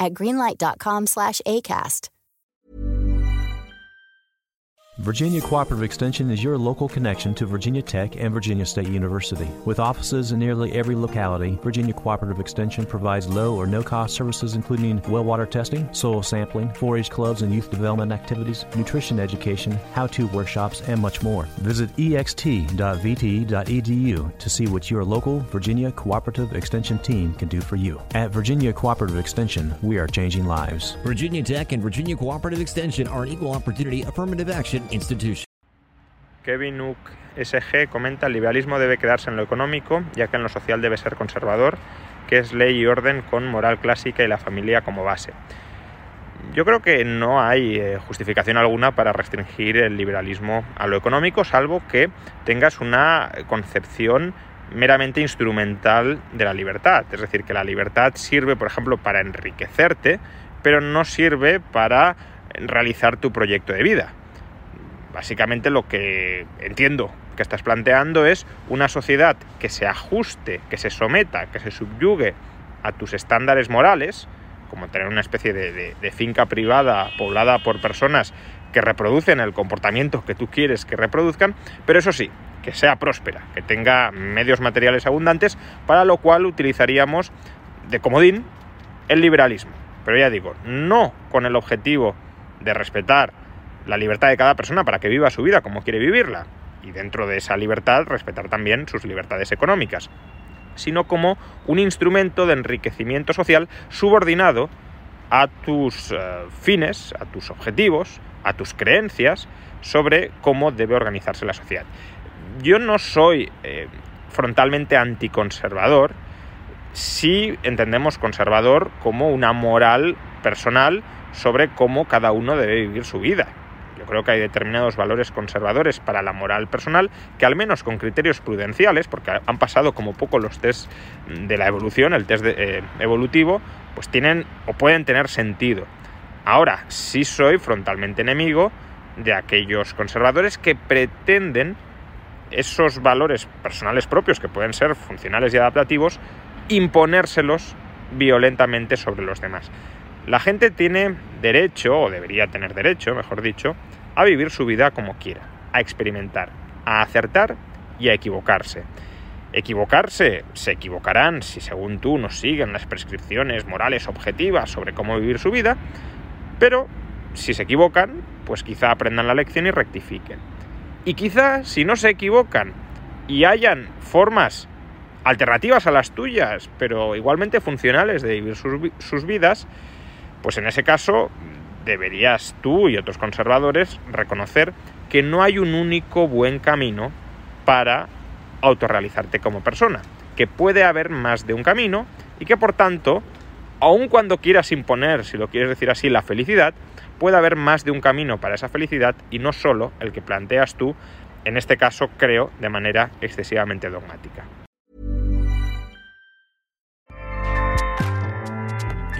at greenlight.com slash ACAST. Virginia Cooperative Extension is your local connection to Virginia Tech and Virginia State University. With offices in nearly every locality, Virginia Cooperative Extension provides low or no cost services including well water testing, soil sampling, 4 H clubs and youth development activities, nutrition education, how to workshops, and much more. Visit ext.vte.edu to see what your local Virginia Cooperative Extension team can do for you. At Virginia Cooperative Extension, we are changing lives. Virginia Tech and Virginia Cooperative Extension are an equal opportunity affirmative action institution. Kevin Uck SG comenta el liberalismo debe quedarse en lo económico, ya que en lo social debe ser conservador, que es ley y orden con moral clásica y la familia como base. Yo creo que no hay eh, justificación alguna para restringir el liberalismo a lo económico, salvo que tengas una concepción meramente instrumental de la libertad. Es decir, que la libertad sirve, por ejemplo, para enriquecerte, pero no sirve para realizar tu proyecto de vida. Básicamente lo que entiendo que estás planteando es una sociedad que se ajuste, que se someta, que se subyugue a tus estándares morales, como tener una especie de, finca privada poblada por personas que reproducen el comportamiento que tú quieres que reproduzcan, pero eso sí, que sea próspera, que tenga medios materiales abundantes, para lo cual utilizaríamos de comodín el liberalismo. Pero ya digo, no con el objetivo de respetar la libertad de cada persona para que viva su vida como quiere vivirla, y dentro de esa libertad respetar también sus libertades económicas, sino como un instrumento de enriquecimiento social subordinado a tus uh, fines, a tus objetivos, a tus creencias sobre cómo debe organizarse la sociedad. Yo no soy eh, frontalmente anticonservador si entendemos conservador como una moral personal sobre cómo cada uno debe vivir su vida. Yo creo que hay determinados valores conservadores para la moral personal que al menos con criterios prudenciales, porque han pasado como poco los test de la evolución, el test de, eh, evolutivo, pues tienen o pueden tener sentido. Ahora, sí soy frontalmente enemigo de aquellos conservadores que pretenden esos valores personales propios, que pueden ser funcionales y adaptativos, imponérselos violentamente sobre los demás. La gente tiene derecho, o debería tener derecho, mejor dicho, a vivir su vida como quiera, a experimentar, a acertar y a equivocarse. Equivocarse, se equivocarán si según tú no siguen las prescripciones morales objetivas sobre cómo vivir su vida, pero si se equivocan, pues quizá aprendan la lección y rectifiquen. Y quizá si no se equivocan y hayan formas alternativas a las tuyas, pero igualmente funcionales de vivir sus, sus vidas, pues en ese caso deberías tú y otros conservadores reconocer que no hay un único buen camino para autorrealizarte como persona, que puede haber más de un camino y que por tanto, aun cuando quieras imponer, si lo quieres decir así, la felicidad, puede haber más de un camino para esa felicidad y no solo el que planteas tú, en este caso creo, de manera excesivamente dogmática.